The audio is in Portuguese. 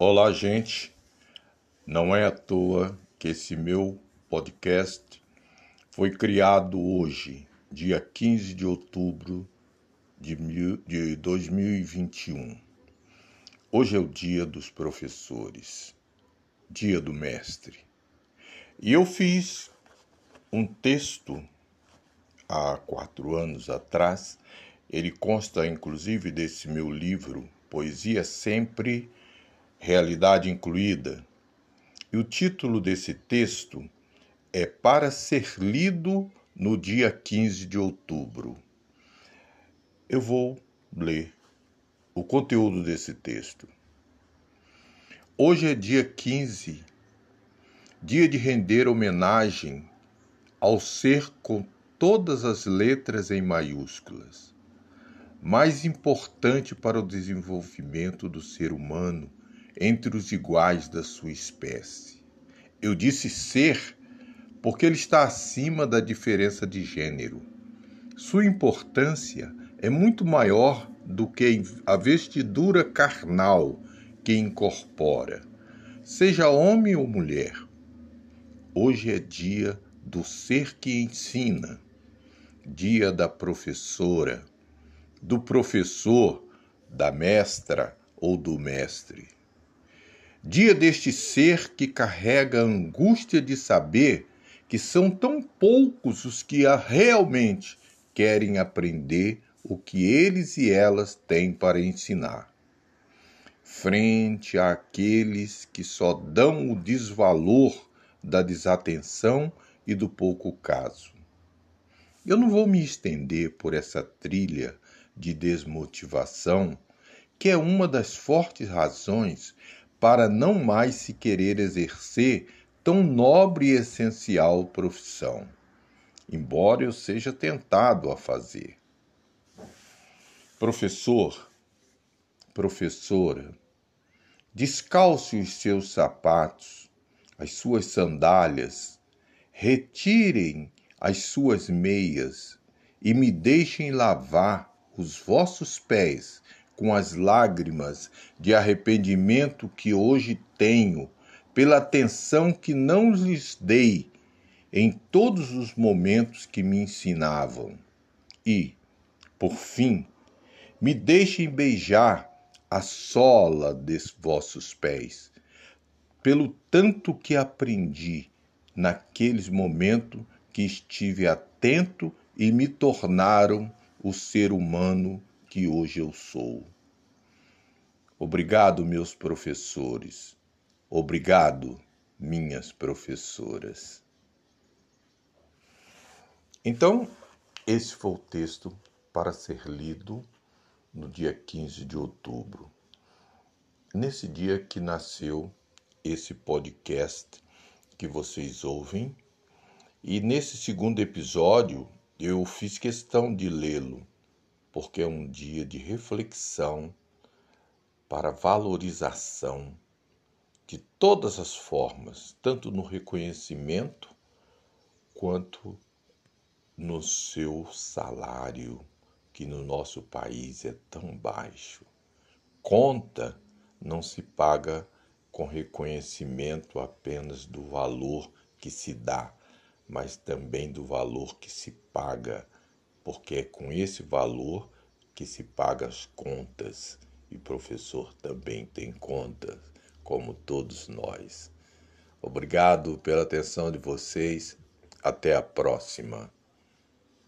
Olá, gente. Não é à toa que esse meu podcast foi criado hoje, dia 15 de outubro de 2021. Hoje é o dia dos professores, dia do mestre. E eu fiz um texto há quatro anos atrás, ele consta inclusive desse meu livro, Poesia Sempre, Realidade Incluída. E o título desse texto é Para ser lido no dia 15 de outubro. Eu vou ler o conteúdo desse texto. Hoje é dia 15, dia de render homenagem ao ser com todas as letras em maiúsculas. Mais importante para o desenvolvimento do ser humano entre os iguais da sua espécie. Eu disse ser porque ele está acima da diferença de gênero. Sua importância é muito maior do que a vestidura carnal que incorpora, seja homem ou mulher. Hoje é dia do ser que ensina dia da professora, do professor, da mestra ou do mestre. Dia deste ser que carrega a angústia de saber que são tão poucos os que realmente querem aprender o que eles e elas têm para ensinar. Frente àqueles que só dão o desvalor da desatenção e do pouco caso. Eu não vou me estender por essa trilha de desmotivação, que é uma das fortes razões para não mais se querer exercer tão nobre e essencial profissão, embora eu seja tentado a fazer. Professor, professora, descalce os seus sapatos, as suas sandálias, retirem as suas meias e me deixem lavar os vossos pés com as lágrimas de arrependimento que hoje tenho pela atenção que não lhes dei em todos os momentos que me ensinavam. E, por fim, me deixem beijar a sola dos vossos pés, pelo tanto que aprendi naqueles momentos que estive atento e me tornaram o ser humano que hoje eu sou. Obrigado, meus professores. Obrigado, minhas professoras. Então, esse foi o texto para ser lido no dia 15 de outubro. Nesse dia que nasceu esse podcast que vocês ouvem e nesse segundo episódio eu fiz questão de lê-lo, porque é um dia de reflexão para valorização de todas as formas, tanto no reconhecimento quanto no seu salário, que no nosso país é tão baixo. Conta não se paga com reconhecimento apenas do valor que se dá, mas também do valor que se paga, porque é com esse valor que se paga as contas. E professor também tem contas, como todos nós. Obrigado pela atenção de vocês. Até a próxima.